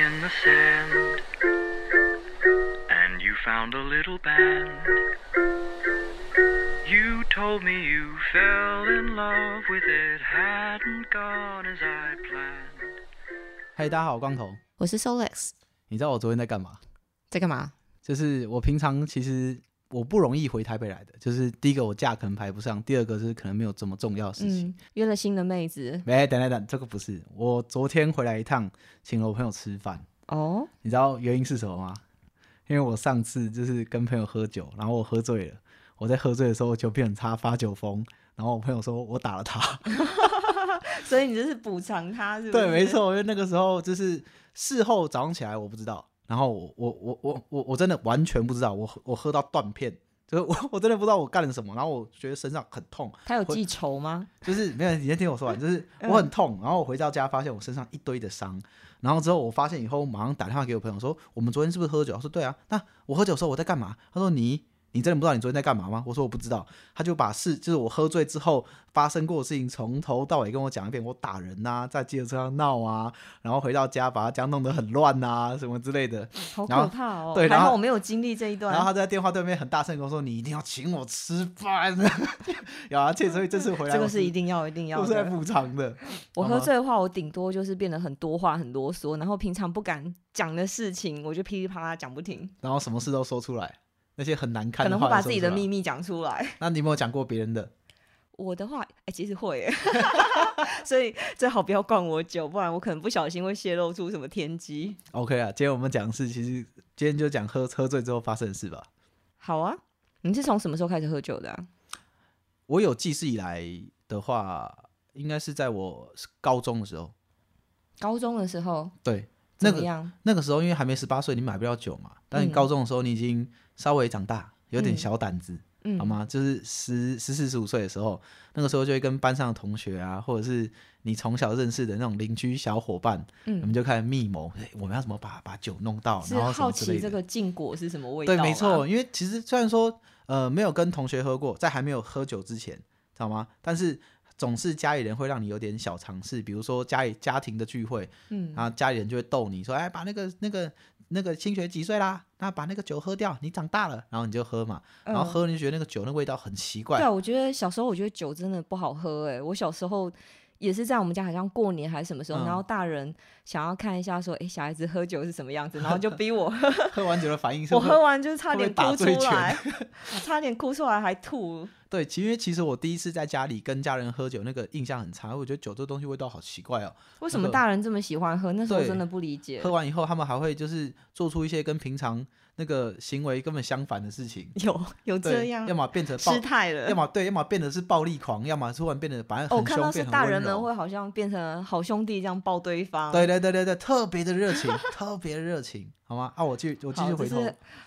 in the sand, and you found a little band. You told me you fell in love with it, hadn't gone as I planned. 嗨，大家好，我光头。我是 Solex，你知道我昨天在干嘛？在干嘛？就是我平常其实我不容易回台北来的，就是第一个我假可能排不上，第二个是可能没有这么重要的事情。嗯，约了新的妹子没、等等等，这个不是。我昨天回来一趟，请了我朋友吃饭，哦，你知道原因是什么吗？因为我上次就是跟朋友喝酒，然后我喝醉了，我在喝醉的时候酒品很差，发酒疯，然后我朋友说我打了他。所以你这是补偿他，是不是？对，没。错，因为那个时候就是事后早上起来我不知道，然后我我我我我我真的完全不知道，我我喝到断片，就是我 我真的不知道我干了什么，然后我觉得身上很痛，他有记仇吗？就是没有，你先听我说完，就是嗯我很痛，然后我回到家发现我身上一堆的伤，然后之后我发现以后马上打电话给我朋友说，我们昨天是不是喝酒？我说对啊，那我喝酒的时候我在干嘛？他说你你真的不知道你昨天在干嘛吗？我说我不知道，他就把事就是我喝醉之后发生过的事情从头到尾跟我讲一遍，我打人呐、在计程车上闹啊，然后回到家把他家弄得很乱呐、什么之类的，好可怕哦！对然后还好我没有经历这一段。然后他在电话对面很大声跟我说，你一定要请我吃饭，有啊，这所以这次回来我这个是一定要一定要的。我是来补偿的。我喝醉的话，我顶多就是变得很多话、很啰嗦，然后平常不敢讲的事情，我就噼里啪啦讲不停，然后什么事都说出来，那些很难看的可能会把自己的秘密讲出来。那你有没有讲过别人的？我的话，哎、其实会耶，所以最好不要灌我酒，不然我可能不小心会泄露出什么天机。OK 啊，今天我们讲的是，其实今天就讲喝喝醉之后发生的事吧。好啊，你是从什么时候开始喝酒的、啊？我有记事以来的话，应该是在我高中的时候。高中的时候对，那个样？那个时候因为还没十八岁，你买不了酒嘛。但你嗯高中的时候，你已经稍微长大，有点嗯小胆子，嗯，好吗？就是十十四十五岁的时候，那个时候就会跟班上的同学啊，或者是你从小认识的那种邻居小伙伴，我们嗯，就开始密谋，哎我们要怎么把把酒弄到，是然后好奇这个禁果是什么味道？对，没错，。因为其实虽然说呃没有跟同学喝过，在还没有喝酒之前，知道吗？但是总是家里人会让你有点小尝试，比如说家里家庭的聚会，嗯，然后家里人就会逗你说，哎，把那个那个那个新学几岁啦？那把那个酒喝掉，你长大了，然后你就喝嘛，然后嗯喝你就觉得那个酒那味道很奇怪。对，啊，我觉得小时候我觉得酒真的不好喝哎、我小时候也是在我们家，好像过年还是什么时候，嗯。然后大人想要看一下说，哎、小孩子喝酒是什么样子，然后就逼我。喝，喝完酒的反应是我喝完就是差点哭出来，差点哭出来还吐。对，其因为其实我第一次在家里跟家人喝酒，那个印象很差，我觉得酒这东西味道好奇怪哦。为什么大人这么喜欢喝？那时候真的不理解喝。完以后，他们还会就是做出一些跟平常那个行为根本相反的事情。有有对，这样要么变成暴失，态了要。么对，要么变得是暴力狂，要么突然变得反正哦，我很凶，看到是变。大人们会好像变成好兄弟这样抱对方。对对对对对，特别的热情，特别的热情，好吗？啊，我继续我继好，续回头，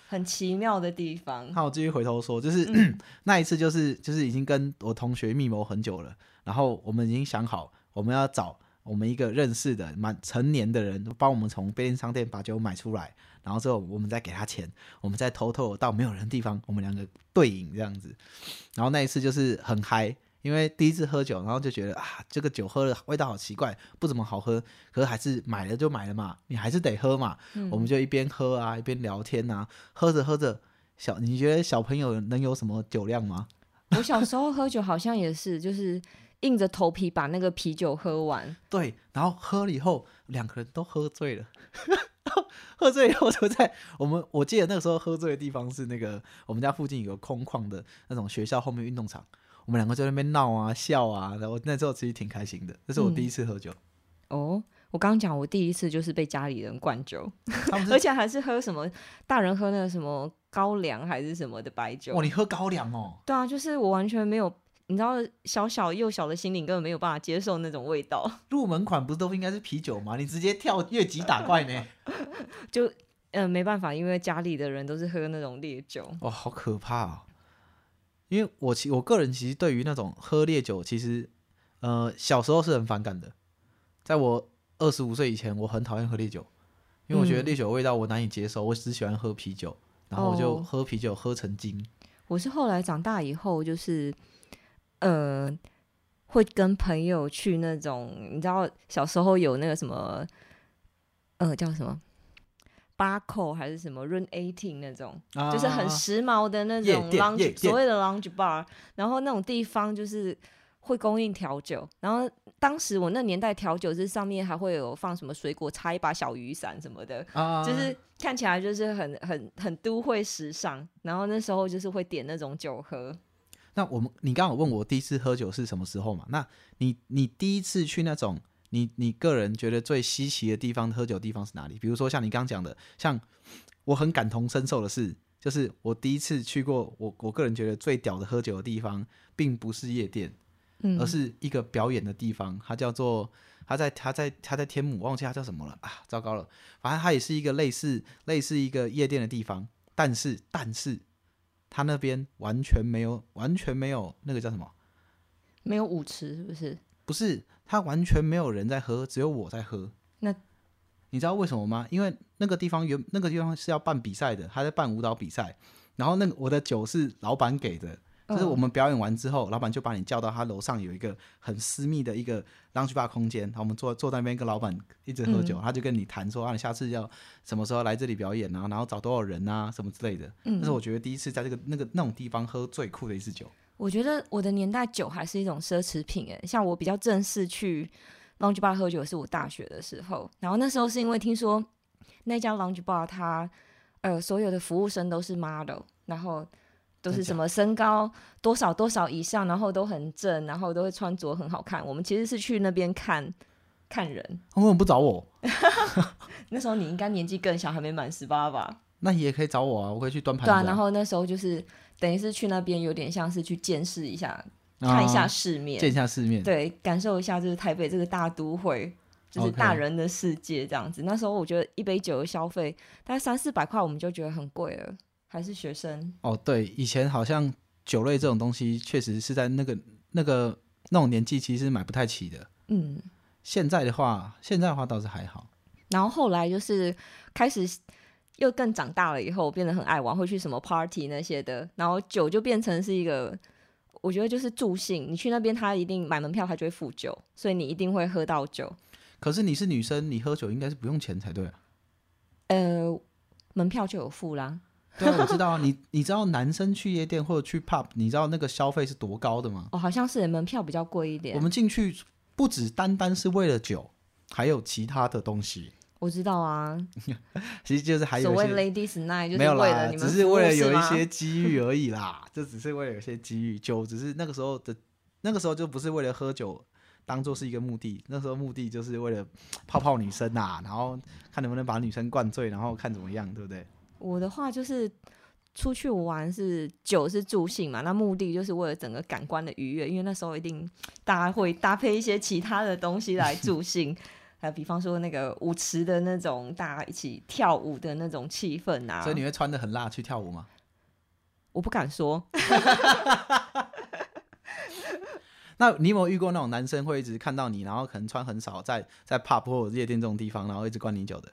很奇妙的地方。那我继续回头说，就是、嗯 那一次，就是就是已经跟我同学密谋很久了，然后我们已经想好，我们要找我们一个认识的满成年的人，帮我们从便利商店把酒买出来，然后之后我们再给他钱，我们再偷偷地到没有人的地方，我们两个对饮这样子。然后那一次就是很嗨，因为第一次喝酒，然后就觉得啊，这个酒喝了味道好奇怪，不怎么好喝，可是还是买了就买了嘛，你还是得喝嘛。嗯我们就一边喝啊，一边聊天啊，喝着喝着，小你觉得小朋友能有什么酒量吗？我小时候喝酒好像也是，就是硬着头皮把那个啤酒喝完。对，然后喝了以后，两个人都喝醉了。喝醉以后就在我们，我记得那个时候喝醉的地方是那个我们家附近有个空旷的那种学校后面运动场，我们两个在那边闹啊笑啊，然后那时候其实挺开心的，这是我第一次喝酒。哦，我刚刚讲我第一次就是被家里人灌酒，而且还是喝什么大人喝那个什么高粱还是什么的白酒哇，。你喝高粱哦，对啊，就是我完全没有，你知道，小小幼小的心灵根本没有办法接受那种味道，入门款不是都应该是啤酒吗？你直接跳越级打怪呢？就嗯、呃没办法，因为家里的人都是喝那种烈酒。哇，好可怕啊！因为我其我个人其实对于那种喝烈酒，其实呃小时候是很反感的。在我二十五岁以前，我很讨厌喝烈酒，因为我觉得嗯烈酒的味道我难以接受，我只喜欢喝啤酒，然后我就哦喝啤酒喝成精。我是后来长大以后，就是呃，会跟朋友去那种，你知道小时候有那个什么呃叫什么八扣还是什么 Run Eighteen 那种，啊就是很时髦的那种 lounge，所谓的 lounge bar，然后那种地方就是会供应调酒，然后当时我那年代调酒是上面还会有放什么水果，插一把小雨伞什么的，啊，就是看起来就是很很很都会时尚，然后那时候就是会点那种酒喝。那我们你刚刚有问我第一次喝酒是什么时候嘛？那你你第一次去那种你你个人觉得最稀奇的地方喝酒地方是哪里？比如说像你刚刚讲的，像我很感同身受的是，就是我第一次去过我我个人觉得最屌的喝酒的地方，并不是夜店，嗯，而是一个表演的地方，它叫做它在它在它在天母，忘记它叫什么了啊！糟糕了，反正它也是一个类似类似一个夜店的地方，但是但是它那边完全没有完全没有那个叫什么？没有舞池是不是？不是，他完全没有人在喝，只有我在喝。那你知道为什么吗？因为那个地方原那个地方是要办比赛的，他在办舞蹈比赛，然后那个我的酒是老板给的，就是我嗯们表演完之后，老板就把你叫到他楼上有一个很私密的一个 lounge bar 空间，然后我们坐坐在那边跟老板一直喝酒，嗯他就跟你谈说啊，你下次要什么时候来这里表演啊，然后找多少人啊，什么之类的。嗯这是我觉得第一次在这个那个那种地方喝最酷的一次酒。我觉得我的年代酒还是一种奢侈品诶，像我比较正式去 lounge bar 喝酒是我大学的时候，然后那时候是因为听说那家 lounge bar 它呃所有的服务生都是 model，然后都是什么身高多少多少以上，然后都很正，然后都会穿着很好看。我们其实是去那边看看人，为什么不找我？那时候你应该年纪更小，还没满十八吧？那你也可以找我啊，我可以去端盘子、对啊，然后那时候就是等于是去那边有点像是去见识一下，看一下啊世面，见一下世面。对，感受一下就是台北这个大都会，就是大人的世界这样子。那时候我觉得一杯酒的消费大概三四百块，我们就觉得很贵了，还是学生。哦，对，以前好像酒类这种东西，确实是在那个那个那种年纪，其实买不太起的。嗯，现在的话，现在的话倒是还好。然后后来就是开始又更长大了以后，变得很爱玩，会去什么 party 那些的，然后酒就变成是一个。我觉得就是助兴，你去那边，他一定买门票，他就会付酒，所以你一定会喝到酒。可是你是女生，你喝酒应该是不用钱才对啊。呃，门票就有付啦。对啊，我知道啊。你你知道男生去夜店或者去 pub，你知道那个消费是多高的吗？哦，好像是门票比较贵一点。我们进去不只单单是为了酒，还有其他的东西。我知道啊，其实就是还有所谓一些 ladies night 就是没有啦，为了只是为了有一些机遇而已啦。这只是为了有一些机遇，酒只是那个时候的，那个时候就不是为了喝酒当做是一个目的，那时候目的就是为了泡泡女生啊，然后看能不能把女生灌醉，然后看怎么样，对不对？我的话就是出去玩是酒是助兴嘛，那目的就是为了整个感官的愉悦，因为那时候一定大家会搭配一些其他的东西来助兴。还有比方说那个舞池的那种大家一起跳舞的那种气氛啊，所以你会穿的很辣去跳舞吗？我不敢说，那你有没有遇过那种男生会一直看到你，然后可能穿很少，在在 pub 或者夜店这种地方，然后一直灌你酒的，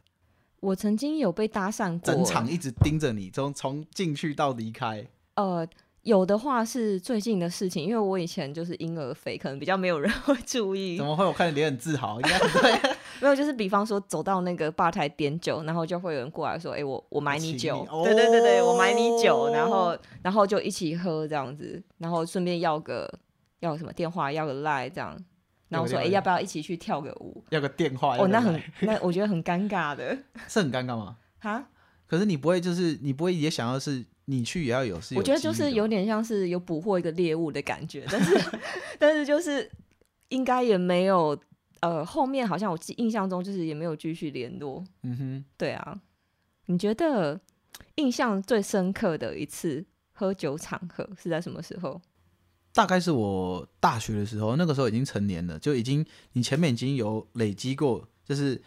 我曾经有被搭讪过，整场一直盯着你，从从进去到离开。呃，有的话是最近的事情，因为我以前就是婴儿肥，可能比较没有人 会注意怎。么会？我看你脸很自豪，应该不对。没有，就是比方说走到那个吧台点酒，然后就会有人过来说：“哎、我我买你酒。你对对对对，我买你酒，然后哦然后就一起喝这样子，然后顺便要个要什么电话，要个赖这样，然后说：“哎、要不要一起去跳个舞要个电话。？”要哦，那很那 我觉得很尴尬的是很尴尬吗？哈。可是你不会，就是你不会也想要是你去也要有是有我觉得就是有点像是有捕获一个猎物的感觉，但是 但是就是应该也没有呃后面好像我记印象中就是也没有继续联络。嗯哼，对啊，你觉得印象最深刻的一次喝酒场合是在什么时候？大概是我大学的时候，那个时候已经成年了，就已经你前面已经有累积过，就是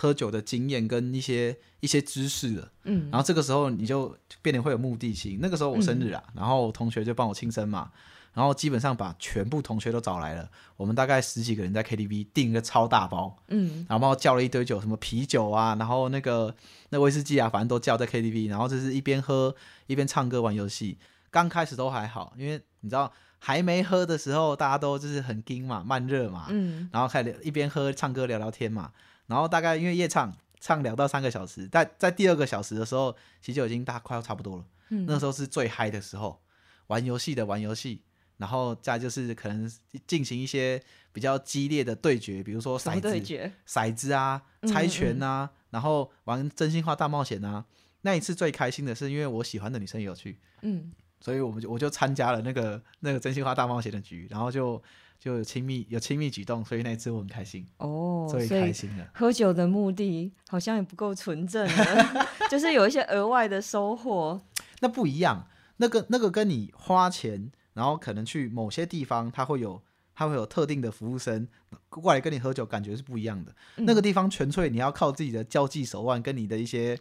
喝酒的经验跟一些一些知识了。嗯。然后这个时候你就变得会有目的性。那个时候我生嗯日啊，然后同学就帮我庆生嘛，然后基本上把全部同学都找来了，我们大概十几个人在 KTV 订一个超大包，嗯。然后帮我叫了一堆酒，什么啤酒啊，然后那个那威士忌啊，反正都叫在 KTV，然后就是一边喝一边唱歌玩游戏。刚开始都还好，因为你知道还没喝的时候，大家都就是很惊嘛，慢热嘛，嗯。然后开始一边喝唱歌聊聊天嘛，然后大概因为夜唱唱两到三个小时，在在第二个小时的时候，其实就已经大快要差不多了。嗯那时候是最嗨的时候，玩游戏的玩游戏，然后再就是可能进行一些比较激烈的对决，比如说骰子？骰子啊、猜拳啊，然后玩真心话大冒险啊。那一次最开心的是，因为我喜欢的女生也有去，嗯，所以我们就我就参加了那个那个真心话大冒险的局，然后就就有亲密有亲密举动，所以那一次我很开心，哦，最所以开心了。喝酒的目的好像也不够纯正了，就是有一些额外的收获。那不一样，那个那个跟你花钱，然后可能去某些地方，它会有它会有特定的服务生过来跟你喝酒，感觉是不一样的。嗯那个地方纯粹你要靠自己的交际手腕跟你的一些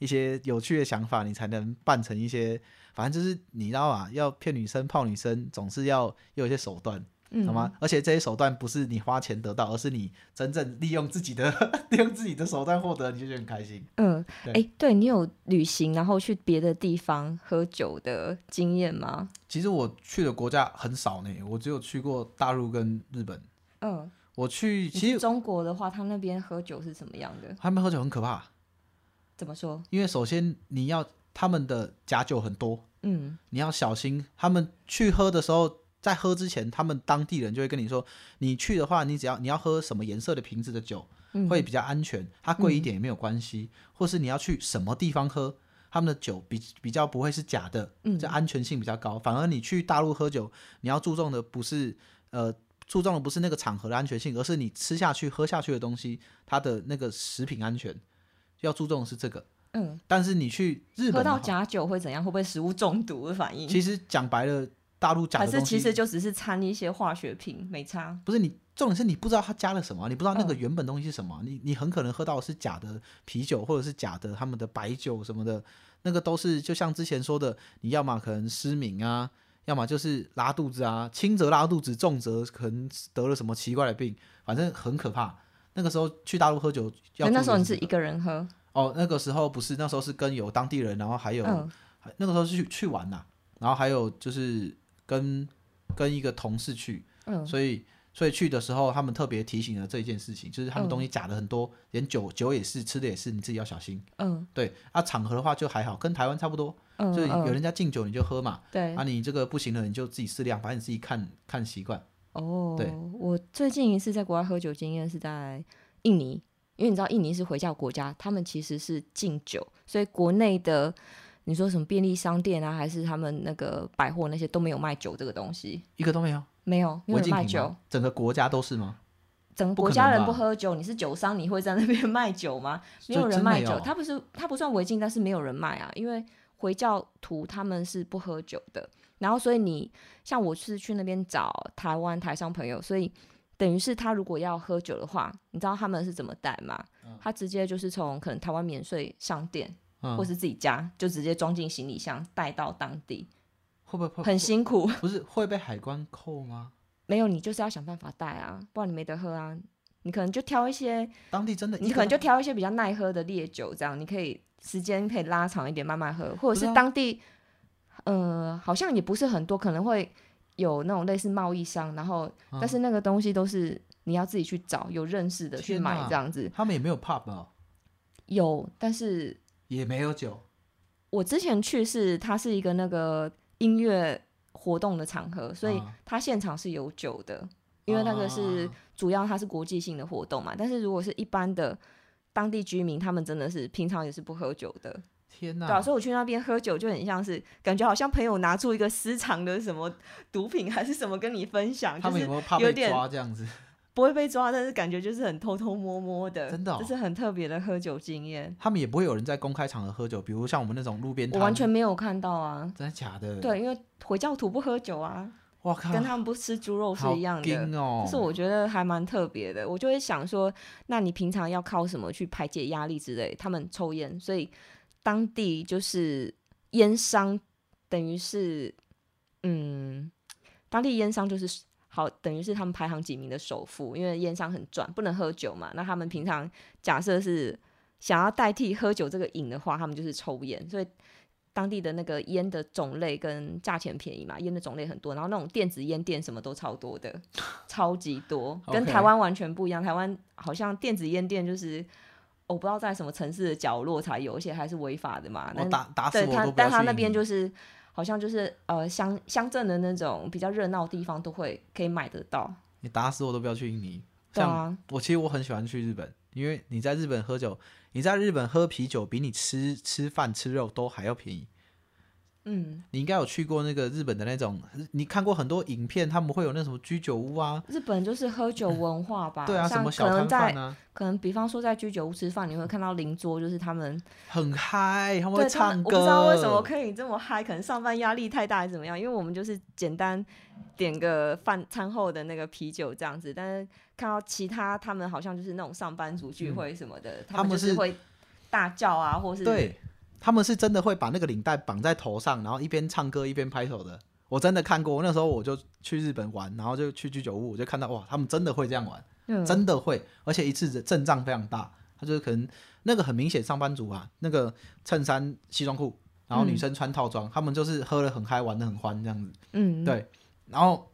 一些有趣的想法，你才能办成一些。反正就是你知道吧，要骗女生、泡女生，总是要有一些手段，嗯，好吗？而且这些手段不是你花钱得到，而是你真正利用自己的 利用自己的手段获得，你就觉得很开心。嗯，对哎、对你有旅行然后去别的地方喝酒的经验吗？其实我去的国家很少呢，我只有去过大陆跟日本。嗯，我去，其实中国的话，他那边喝酒是怎么样的？他们喝酒很可怕，怎么说？因为首先你要他们的假酒很多，嗯你要小心。他们去喝的时候，在喝之前，他们当地人就会跟你说，你去的话，你只要你要喝什么颜色的瓶子的酒嗯，会比较安全，它贵一点也没有关系。或是你要去什么地方喝，他们的酒比比较不会是假的，嗯这安全性比较高。反而你去大陆喝酒，你要注重的不是呃。注重的不是那个场合的安全性，而是你吃下去、喝下去的东西，它的那个食品安全，要注重的是这个。嗯，但是你去日本，喝到假酒会怎样？会不会食物中毒的反应？其实讲白了，大陆假还是其实就只是掺一些化学品，没差。不是你，重点是你不知道它加了什么，你不知道那个嗯原本东西是什么，你你很可能喝到的是假的啤酒，或者是假的他们的白酒什么的，那个都是就像之前说的，你要么可能失明啊，要么就是拉肚子啊，轻则拉肚子，重则可能得了什么奇怪的病，反正很可怕。那个时候去大陆喝酒要那时候你是一个人喝，哦，那个时候不是，那时候是跟有当地人，然后还有、嗯。那个时候是去去玩呐、然后还有就是跟跟一个同事去，嗯。所以所以去的时候他们特别提醒了这一件事情，就是他们嗯东西假的很多，连酒酒也是，吃的也是，你自己要小心。嗯。对啊，场合的话就还好，跟台湾差不多，嗯，就是有嗯。人家敬酒你就喝嘛，对。啊你这个不行了你就自己适量，反正你自己看看习惯。哦，对。我最近一次在国外喝酒经验是在印尼，因为你知道印尼是回教国家，他们其实是禁酒，所以国内的你说什么便利商店啊，还是他们那个百货那些都没有卖酒这个东西，一个都没有，没有没有人卖酒？整个国家都是吗？整个国家人不喝酒，你是酒商，你会在那边卖酒吗？没有人卖酒，真的有它不是他不算违禁，但是没有人卖啊，因为回教徒他们是不喝酒的。然后，所以你像我是去那边找台湾台商朋友，所以等于是他如果要喝酒的话，你知道他们是怎么带吗？他直接就是从可能台湾免税商店、嗯，或是自己家就直接装进行李箱带到当地，会不会会很辛苦。不是会被海关扣吗？没有，你就是要想办法带啊，不然你没得喝啊。你可能就挑一些当地真的你可能就挑一些比较耐喝的烈酒，这样你可以时间可以拉长一点，慢慢喝，或者是当地，呃，好像也不是很多，可能会有那种类似贸易商，然后、嗯。但是那个东西都是你要自己去找有认识的去买这样子，他们也没有 pub 哦，有，但是也没有酒。我之前去是它是一个那个音乐活动的场合，所以啊它现场是有酒的，因为那个是啊主要它是国际性的活动嘛，但是如果是一般的当地居民，他们真的是平常也是不喝酒的。天哪！对啊，所以我去那边喝酒就很像是感觉好像朋友拿出一个私藏的什么毒品还是什么跟你分享，就是他们有没有怕被有点抓这样子？不会被抓，但是感觉就是很偷偷摸摸的，真的哦这是很特别的喝酒经验。他们也不会有人在公开场合喝酒，比如像我们那种路边摊，我完全没有看到啊，真的假的？，对，因为回教徒不喝酒啊，我靠，跟他们不吃猪肉是一样的。哦。就是我觉得还蛮特别的，我就会想说，那你平常要靠什么去排解压力之类？他们抽烟，所以当地就是烟商，等于是，嗯，当地烟商就是好，等于是他们排行几名的首富，因为烟商很赚，不能喝酒嘛。那他们平常假设是想要代替喝酒这个瘾的话，他们就是抽烟，所以。当地的那个烟的种类跟价钱便宜嘛，烟的种类很多，然后那种电子烟店什么都超多的，超级多，跟台湾完全不一样。台湾好像电子烟店就是我不知道在什么城市的角落才有，而且还是违法的嘛。我但打打死对他但他那边就是好像就是呃乡乡镇的那种比较热闹的地方都会可以买得到。你打死我都不要去印尼。像对啊，我其实我很喜欢去日本，因为你在日本喝酒，你在日本喝啤酒比你吃吃饭吃肉都还要便宜。嗯，你应该有去过那个日本的那种，你看过很多影片，他们会有那什么居酒屋啊，日本就是喝酒文化吧。对啊，什像么小摊可能在贩啊，可能比方说在居酒屋吃饭，你会看到邻桌就是他们很嗨，他们会对他们，唱歌。我不知道为什么可以这么嗨，可能上班压力太大还是怎么样？因为我们就是简单点个饭餐后的那个啤酒这样子，但是看到其他他们好像就是那种上班族聚会什么的，嗯他们就是会大叫啊，或是对，他们是真的会把那个领带绑在头上，然后一边唱歌一边拍手的。我真的看过，那时候我就去日本玩，然后就去居酒屋，我就看到哇，他们真的会这样玩，嗯真的会，而且一次的阵仗非常大。他就是可能那个很明显上班族啊，那个衬衫西装裤，然后女嗯生穿套装，他们就是喝的很嗨，玩的很欢这样子。嗯，对，然后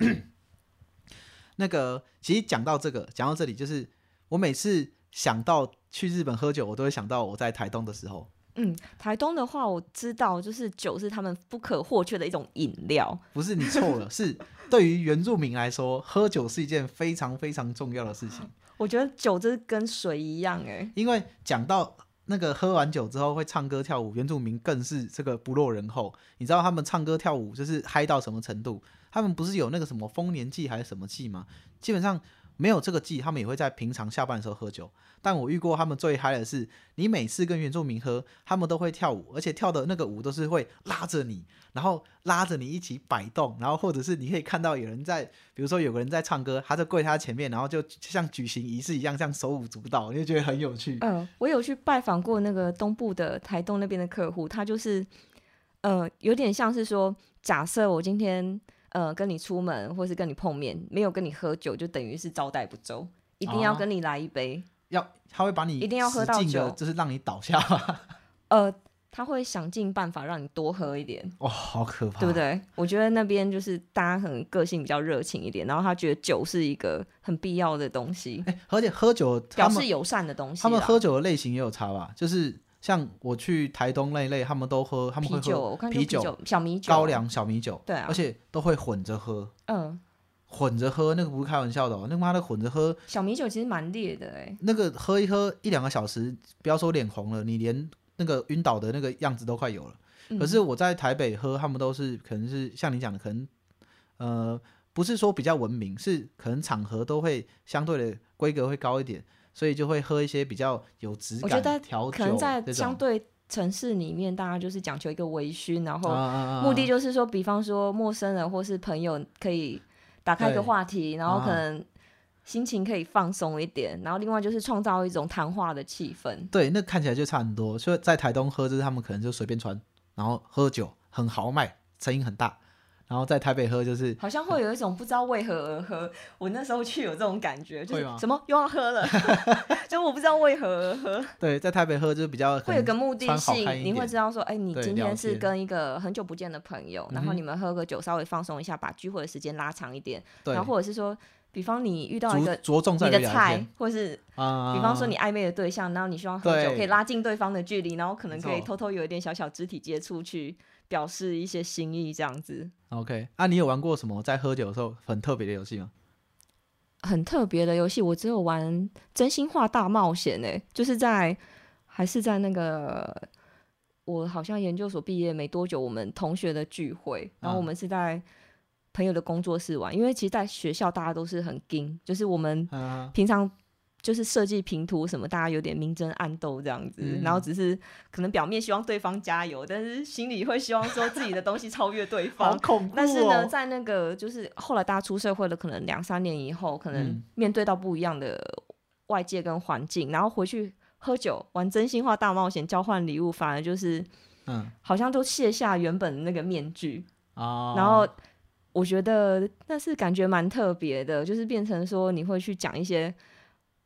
那个其实讲到这个，讲到这里，就是我每次想到去日本喝酒，我都会想到我在台东的时候。嗯，台东的话我知道，就是酒是他们不可或缺的一种饮料。不是你错了，是对于原住民来说，喝酒是一件非常非常重要的事情。我觉得酒就是跟水一样、哎，因为讲到那个喝完酒之后会唱歌跳舞，原住民更是这个不落人后。你知道他们唱歌跳舞就是嗨到什么程度？他们不是有那个什么丰年祭还是什么祭吗？基本上没有这个季，他们也会在平常下班的时候喝酒。但我遇过他们最嗨的是，你每次跟原住民喝，他们都会跳舞，而且跳的那个舞都是会拉着你，然后拉着你一起摆动，然后或者是你可以看到有人在，比如说有个人在唱歌，他就跪他前面，然后就像举行仪式一样，这样手舞足蹈，你就觉得很有趣。嗯，我有去拜访过那个东部的台东那边的客户，他就是，呃，有点像是说，假设我今天呃跟你出门或是跟你碰面，没有跟你喝酒，就等于是招待不周，一定要哦跟你来一杯。要他会把你一定要喝到酒就是让你倒下。呃，他会想尽办法让你多喝一点，哇、好可怕，对不？对？我觉得那边就是大家可能个性比较热情一点，然后他觉得酒是一个很必要的东西，哎、而且喝酒，表示友善的东西。他们喝酒的类型也有差吧？就是像我去台东那一类，他们都喝，他们会，喝啤酒、啤酒、小米酒、高，粱、小米酒，对啊。而且都会混着喝，嗯，混着喝，那个不是开玩笑的哦，那妈的混着喝，小米酒其实蛮烈的哎、那个喝一喝一两个小时，不要说脸红了，你连那个晕倒的那个样子都快有了。嗯。可是我在台北喝，他们都是可能是像你讲的，可能呃不是说比较文明，是可能场合都会相对的规格会高一点，所以就会喝一些比较有质感我觉得调酒可能在。相对城市里面，大家就是讲求一个微醺，然后啊目的就是说，比方说陌生人或是朋友可以打开一个话题，然后啊可能心情可以放松一点，然后另外就是创造一种谈话的气氛。对，那看起来就差很多。所以在台东喝，就是他们可能就随便穿，然后喝酒很豪迈，声音很大。然后在台北喝就是好像会有一种不知道为何而喝，我那时候去有这种感觉，就是什么又要喝了，就我不知道为何而喝，对，在台北喝就是比较可会有能个目的性，你会知道说，哎，你今天是跟一个很久不见的朋友，然后你们喝个酒，稍微放松一下，把聚会的时间拉长一点，对然后或者是说，比方你遇到一个你的菜天，或是啊。比方说你暧昧的对象，然后你希望喝酒可以拉近对方的距离，然后可能可以偷偷有一点小小肢体接触，去表示一些心意，这样子。OK，啊，你有玩过什么在喝酒的时候很特别的游戏吗？很特别的游戏，我只有玩《真心话大冒险》诶，就是在还是在那个我好像研究所毕业没多久，我们同学的聚会，然后我啊们是在朋友的工作室玩，因为其实在学校大家都是很硬，就是我们啊，平常就是设计平图什么，大家有点明争暗斗这样子，嗯然后只是可能表面希望对方加油，但是心里会希望说自己的东西超越对方。恐。怖但是呢，哦。在那个就是后来大家出社会了，可能两三年以后，可能嗯。面对到不一样的外界跟环境，然后回去喝酒玩真心话大冒险交换礼物，反而就是嗯。好像都卸下原本的那个面具，啊，然后我觉得那是感觉蛮特别的，就是变成说你会去讲一些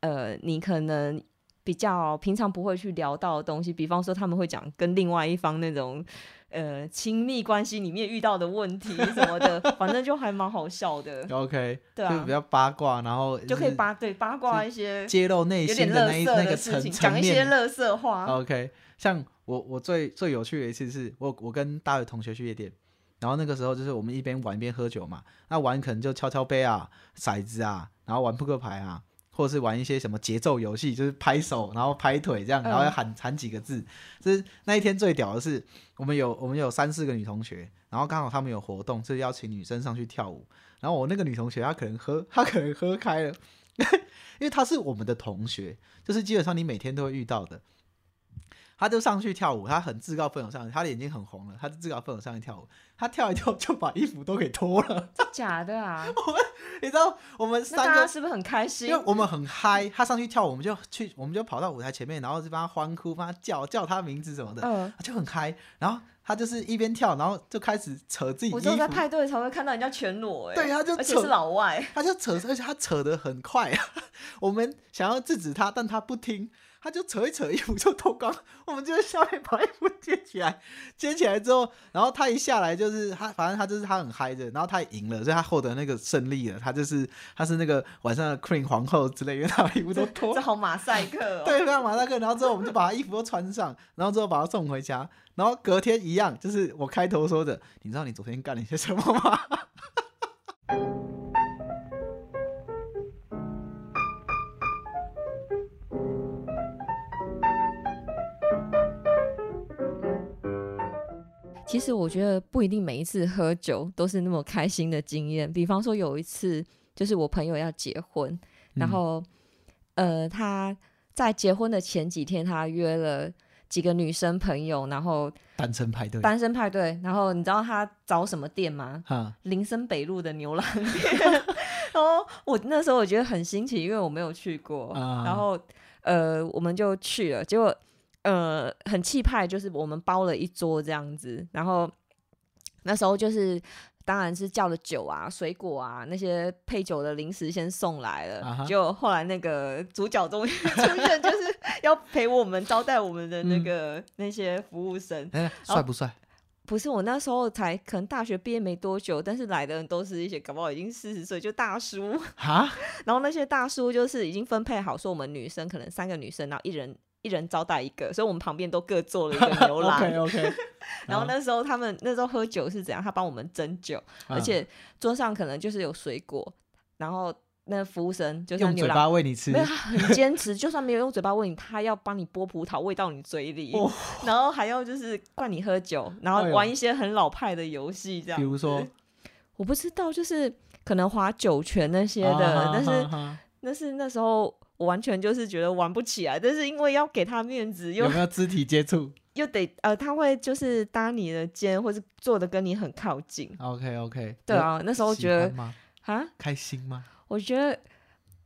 呃，你可能比较平常不会去聊到的东西，比方说他们会讲跟另外一方那种呃亲密关系里面遇到的问题什么的，反正就还蛮好笑的，OK，对啊就比，较八卦，然后就可以八对八卦一些揭露内有心点乐色那一那个的事情，讲一些。乐色话。OK，像我我最最有趣的一次是我我跟大学同学去夜店，然后那个时候就是我们一边玩一边喝酒嘛，那玩可能就敲敲杯啊、骰子啊，然后玩扑克牌啊，或者是玩一些什么节奏游戏，就是拍手然后拍腿这样，然后要嗯喊喊几个字。就是那一天最屌的是，我们有我们有三四个女同学，然后刚好他们有活动，是邀请女生上去跳舞。然后我那个女同学她可能喝，她可能喝开了，因为她是我们的同学，就是基本上你每天都会遇到的。她就上去跳舞，他很自告奋勇上去，他的眼睛很红了，他就自告奋勇上去跳舞。他跳一跳就把衣服都给脱了，真假的啊？我们你知道我们三个是不是很开心因为？我们很嗨，他上去跳舞，我们就去，我们就跑到舞台前面，然后就帮他欢呼，帮他叫叫他名字什么的，嗯，就很嗨。然后他就是一边跳，然后就开始扯自己衣我只有在，派对才会看到人家全裸，哎，对，他就扯而且是老外，他就扯，而且他扯得很快啊。我们想要制止他，但他不听，他就扯一扯衣服就脱光。我们就在下面把衣服接起来，接起来之后，然后他一下来就是他，反正他就是他很嗨的，然后他也赢了，所以他获得那个胜利了。他就是他是那个晚上的 Queen 皇后之类的，因为他把衣服都脱 这好马赛克哦。对，非常马赛克。然后之后我们就把他衣服都穿上，然后之后把他送回家。然后隔天一样，就是我开头说的，你知道你昨天干了些什么吗？其实我觉得不一定每一次喝酒都是那么开心的经验。比方说有一次，就是我朋友要结婚，然嗯后、呃他在结婚的前几天，他约了几个女生朋友，然后单身派对，单身派对。然后你知道他找什么店吗？哈，林森北路的牛郎店。然后我那时候我觉得很新奇，因为我没有去过。啊然后呃，我们就去了，结果呃很气派，就是我们包了一桌这样子。然后那时候就是。当然是叫了酒啊、水果啊那些配酒的零食先送来了，啊哈结果后来那个主角终于 出现，就是要陪我们招待我们的那个、那些服务生。哎，帅不帅？不是我那时候才可能大学毕业没多久，但是来的人都是一些搞不好已经四十岁就大叔，哈，然后那些大叔就是已经分配好，说我们女生可能三个女生，然后一人一人招待一个，所以我们旁边都各做了一个牛郎。OK OK，然后那时候他们那时候喝酒是怎样？他帮我们斟酒，嗯而且桌上可能就是有水果，然后那服务生就是用嘴。巴喂你吃没，有，他很坚持，就算没有用嘴巴喂你，他要帮你剥葡萄喂到你嘴里，哦然后还要就是灌你喝酒，然后玩一些很老派的游戏，这样。比如说我不知道，就是可能划酒泉那些的，啊但是哈哈但是那时候我完全就是觉得玩不起来，但是因为要给他面子，又有没有肢体接触 又得呃，他会就是搭你的肩，或是坐的跟你很靠近。？OK OK，对啊，那时候觉得吗？啊，开心吗？我觉得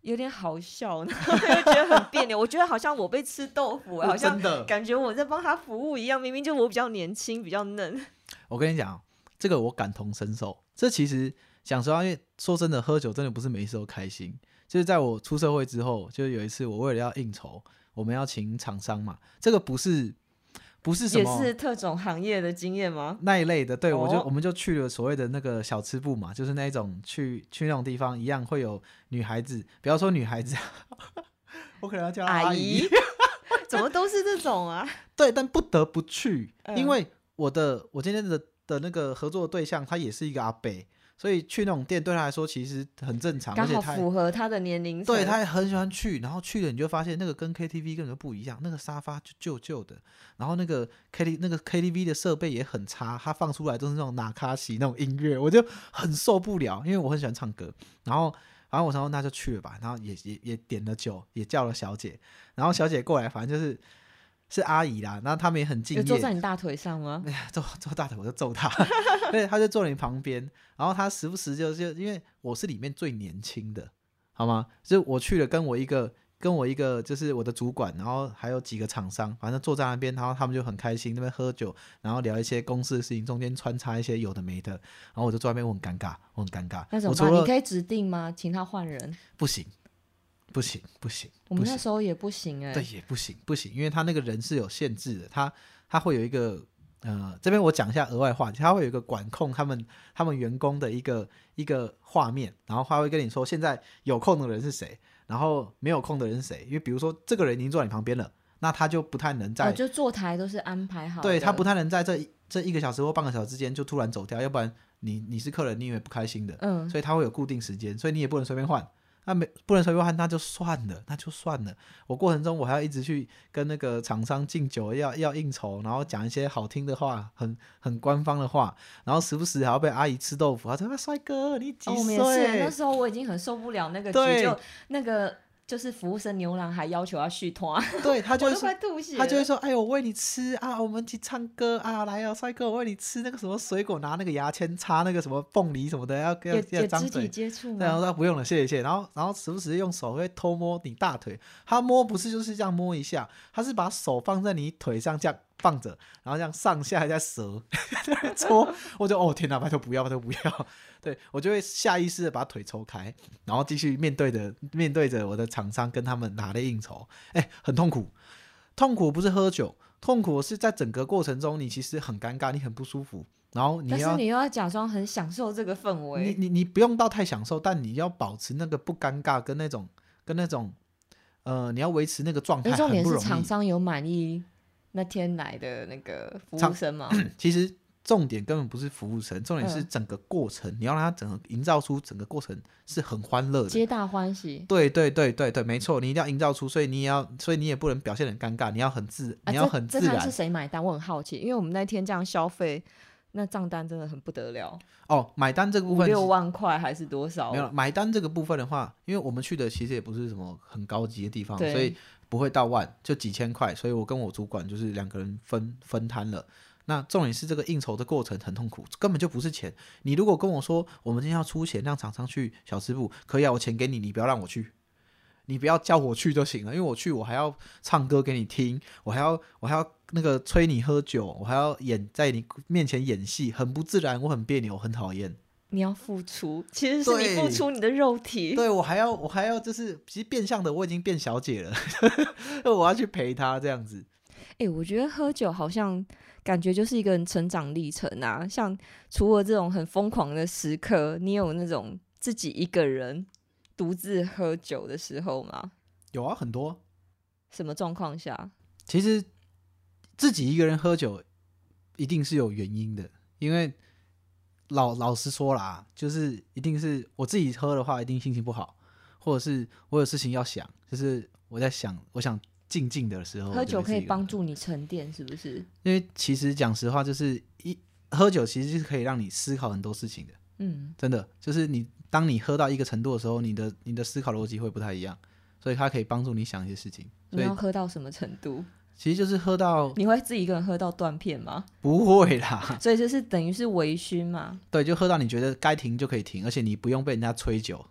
有点好笑，然后又觉得很别扭。我觉得好像我被吃豆腐，好像，感觉我在帮他服务一样，明明就我比较年轻，比较嫩。我跟你讲，这个我感同身受。这其实讲实话，因为说真的，喝酒真的不是每一次都开心。就是在我出社会之后，就是有一次我为了要应酬，我们要请厂商嘛，这个不是不是什也么是特种行业的经验吗？那一类的，对、我就哦我们就去了所谓的那个小吃部嘛，就是那一种去去那种地方一样会有女孩子，不要说女孩子，我可能要叫她阿姨，姨，怎么都是这种啊？对，但不得不去，因嗯为我的我今天的的那个合作对象他也是一个阿伯，所以去那种店对他来说其实很正常，而刚好且符合他的年龄。对，他也很喜欢去，然后去了你就发现那个跟 KTV 根本就不一样，那个沙发就旧旧的，然后那个 KT 那个 KTV 的设备也很差，他放出来都是那种纳卡西那种音乐，我就很受不了，因为我很喜欢唱歌，然后。然后我想说那就去了吧，然后也也也点了酒，也叫了小姐，然后小姐过来，反正就是是阿姨啦，然后他们也很敬有业，坐在你大腿上吗？哎呀，坐坐大腿我就揍他，对，他就坐你旁边，然后他时不时就就因为我是里面最年轻的，好吗？就我去了，跟我一个跟我一个就是我的主管，然后还有几个厂商，反正坐在那边，然后他们就很开心，那边喝酒，然后聊一些公司的事情，中间穿插一些有的没的，然后我就坐在那边，我很尴尬，我很尴尬，那怎么办？你可以指定吗？请他换人。不行，不行不行，我们，那时候也不行哎、对也不行不行，因为他那个人是有限制的，他他会有一个呃，这边我讲一下额外话题，他会有一个管控他们他们员工的一个一个画面，然后他会跟你说现在有空的人是谁，然后没有空的人是谁，因为比如说这个人已经坐在你旁边了，那他就不太能在哦，就坐台都是安排好，对他不太能在这这一个小时或半个小时之间就突然走掉，要不然你你是客人，你也会不开心的。嗯，所以他会有固定时间，所以你也不能随便换。那没不能随便换，那就算了，那就算了。我过程中我还要一直去跟那个厂商敬酒，要要应酬，然后讲一些好听的话，很很官方的话，然后时不时还要被阿姨吃豆腐。她说：“啊帅哥，你几岁？”也是，那时候我已经很受不了那个对局，就那个就是服务生牛郎还要求要续团，对 他就会说吐血。他就会说：“哎呦，我喂你吃啊，我们去唱歌啊，来啊，帅哥，我喂你吃那个什么水果，拿那个牙签插那个什么凤梨什么的，要要有要张嘴有肢体。”接触对，然后吗？他不用了，谢谢谢谢。然后然后时不时用手会偷摸你大腿，他摸不是就是这样摸一下，他是把手放在你腿上这样放着，然后这样上下在折 在搓，我就哦天哪，拜托不要拜托不要，对我就会下意识的把腿抽开，然后继续面对着面对着我的厂商跟他们拿的应酬，哎，很痛苦，痛苦不是喝酒，痛苦是在整个过程中你其实很尴尬，你很不舒服，然后你要但是你又要假装很享受这个氛你围，你你你不用到太享受，但你要保持那个不尴尬跟那种跟那种呃，你要维持那个状态重点是很不容易。厂商有满意那天来的那个服厂务生吗？其实重点根本不是服务生，重点是嗯整个过程，你要让他整个营造出整个过程是很欢乐的。皆大欢喜。对对对对对，没错，你一定要营造出，所以你也要，所以你也不能表现得很尴尬，你要很自，啊，你要很自然是。谁买单？我很好奇，因为我们那天这样消费，那账单真的很不得了，哦，买单这个部分是六万块还是多少？没有买单这个部分的话，因为我们去的其实也不是什么很高级的地方，所以不会到万，就几千块。所以我跟我主管就是两个人分分摊了。那重点是这个应酬的过程很痛苦，根本就不是钱。你如果跟我说我们今天要出钱让厂商去小吃部，可以啊，我钱给你，你不要让我去，你不要叫我去就行了，因为我去我还要唱歌给你听，我还要我还要那个催你喝酒，我还要演在你面前演戏，很不自然，我很别扭，很讨厌。你要付出，其实是你付出你的肉体。对我还要我还要就是，其实变相的我已经变小姐了，我要去陪她这样子。哎、我觉得喝酒好像感觉就是一个人成长历程啊。像除了这种很疯狂的时刻，你有那种自己一个人独自喝酒的时候吗？有啊，很多。什么状况下？其实自己一个人喝酒一定是有原因的，因为老老实说啦，就是一定是我自己喝的话，一定心情不好，或者是我有事情要想，就是我在想，我想静静的时候，喝酒可以帮助。你沉淀，是不是？因为其实讲实话，就是一喝酒其实是可以让你思考很多事情的。嗯，真的就是你，当你喝到一个程度的时候，你的你的思考逻辑会不太一样，所以它可以帮助你想一些事情。所以你要喝到什么程度？其实就是喝到你会自己一个人喝到断片吗？不会啦，所以就是等于是微醺嘛。对，就喝到你觉得该停就可以停，而且你不用被人家催酒。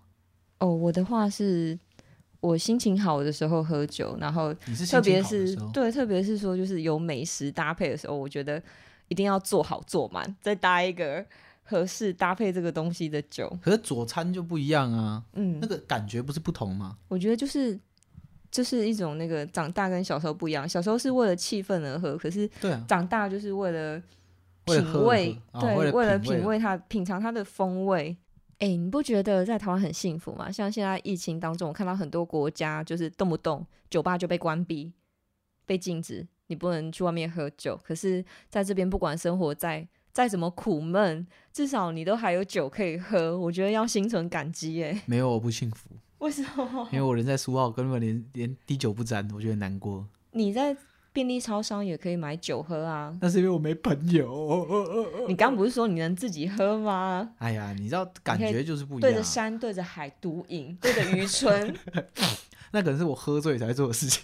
哦，我的话是我心情好的时候喝酒，然后特别是对，特别是说就是有美食搭配的时候，我觉得一定要做好做满，再搭一个合适搭配这个东西的酒。可是佐餐就不一样啊，嗯那，个感觉不是不同吗？我觉得就是就是一种那个长大跟小时候不一样，小时候是为了气氛而喝，可是对啊，长大就是为了品味，对，为了品味它品尝它的风味。哎、你不觉得在台湾很幸福吗？像现在疫情当中，我看到很多国家就是动不动酒吧就被关闭、被禁止，你不能去外面喝酒。可是在这边，不管生活再再怎么苦闷，至少你都还有酒可以喝。我觉得要心存感激。哎，没有我不幸福，为什么？因为我人在苏澳，根本连连滴酒不沾，我觉得难过。你在便利超商也可以买酒喝啊。那是因为我没朋友。你刚不是说你能自己喝吗？哎呀，你知道感觉就是不一样。对着山，对着海独饮，对着渔村。那可能是我喝醉才做的事情。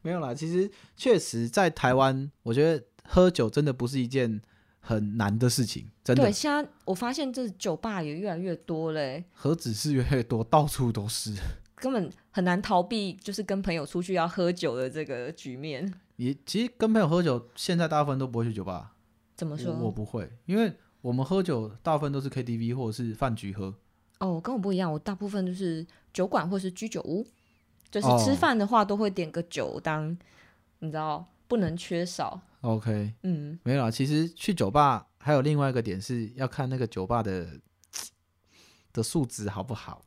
没有啦，其实确实在台湾，我觉得喝酒真的不是一件很难的事情，真的对，。现在我发现这酒吧也越来越多嘞，何止是越来越多，到处都是。根本很难逃避，就是跟朋友出去要喝酒的这个局面。也其实跟朋友喝酒，现在大部分都不会去酒吧。怎么说？我我不会，因为我们喝酒大部分都是 KTV 或者是饭局喝。哦，跟我不一样，我大部分就是酒馆或是居酒屋，就是哦吃饭的话都会点个酒当，你知道不能缺少。OK，嗯，没有啦。其实去酒吧还有另外一个点是要看那个酒吧的的素质好不好。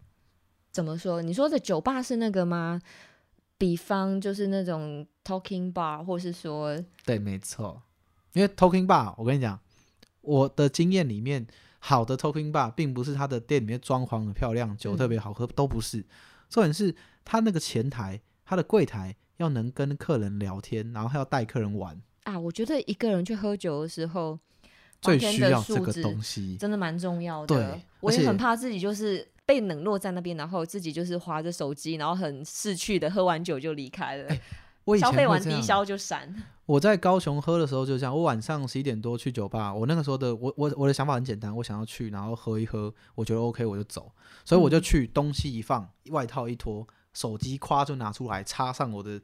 怎么说？你说的酒吧是那个吗？比方就是那种 talking bar，或是说对，没错。因为 Talking Bar，我跟你讲，我的经验里面，好的 Talking Bar 并不是它的店里面装潢很漂亮，酒特别好喝，都不是。重点是它那个前台，它的柜台要能跟客人聊天，然后还要带客人玩，啊，我觉得一个人去喝酒的时候，最需要这个东西。真的蛮重要对的。我也很怕自己就是被冷落在那边，然后自己就是划着手机，然后很逝去的喝完酒就离开了，哎我以前消费完低消就闪。我在高雄喝的时候就这样，我晚上十一点多去酒吧，我那个时候的我我我的想法很简单，我想要去，然后喝一喝，我觉得 OK 我就走，所以我就嗯去，东西一放，外套一脱，手机夸就拿出来，插上我的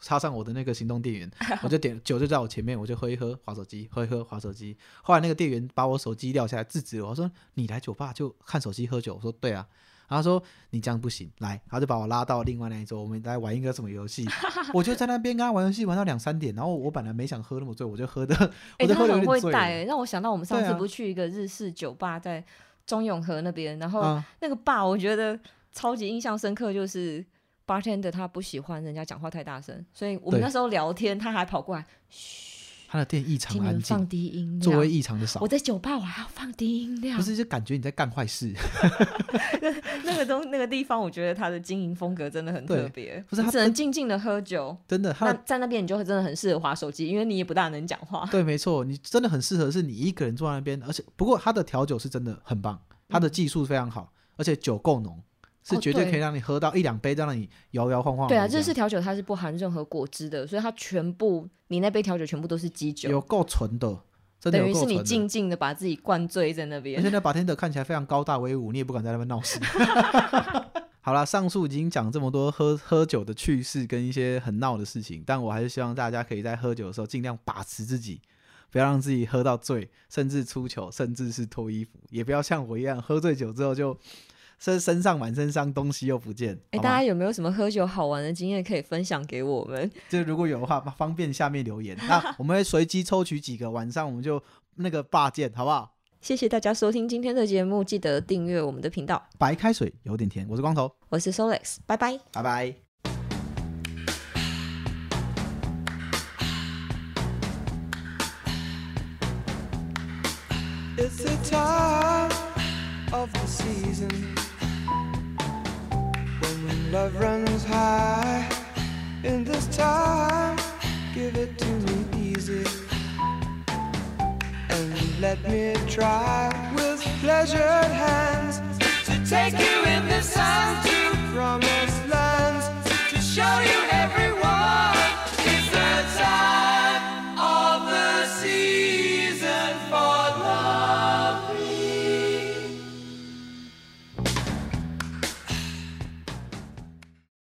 插上我的那个行动电源，我就点酒就在我前面，我就喝一喝，划手机，喝一喝，划手机。后来那个店员把我手机撂下来制止了，我说你来酒吧就看手机喝酒，我说对啊。然后他说你这样不行，来，他就把我拉到另外那一桌，我们来玩一个什么游戏。我就在那边跟他玩游戏，玩到两三点。然后我本来没想喝那么醉，我就喝的，哎、我就喝的他很有点醉了。会带、欸，让我想到我们上次不去一个日式酒吧，在中永和那边，然后啊，那个爸我觉得超级印象深刻，就是 bartender 他不喜欢人家讲话太大声，所以我们那时候聊天，他还跑过来，他的店异常安静放静，低音座位量。异常的少我，在酒吧我还要放低音量不，是就感觉你在干坏事。那个东那个地方，我觉得他的经营风格真的很特别，不是他只能静静的喝酒。真的，他的那在那边你就会真的很适合划手机，因为你也不大能讲话。对，没错，你真的很适合是你一个人坐在那边，而且不过他的调酒是真的很棒，他的技术非常好，而且酒够浓，是绝对可以让你喝到一两杯，让你摇摇晃晃对啊，家。日式调酒它是不含任何果汁的，所以它全部你那杯调酒全部都是基酒，有够纯的，真的等于是你。静静的把自己灌醉在那边而边。且那 bartender 看起来非常高大威武，你也不敢在那边闹事。好了，上述已经讲这么多喝喝酒的趣事跟一些很闹的事情，但我还是希望大家可以在喝酒的时候尽量把持自己，不要让自己喝到醉，甚至出糗，甚至是脱衣服，也不要像我一样喝醉酒之后就身身上满身伤，东西又不见。哎、大家有没有什么喝酒好玩的经验可以分享给我们？就如果有的话，方便下面留言，那我们会随机抽取几个，晚上我们就那个霸见，好不好？谢谢大家收听今天的节目，记得订阅我们的频道。白开水有点甜，我是光头，我是 Solex，拜拜。拜拜。It's the time of the season when love runs high. In this time, give it to me easy and let me try with pleasured hands to take you in the sun to promised lands to show you everywhere.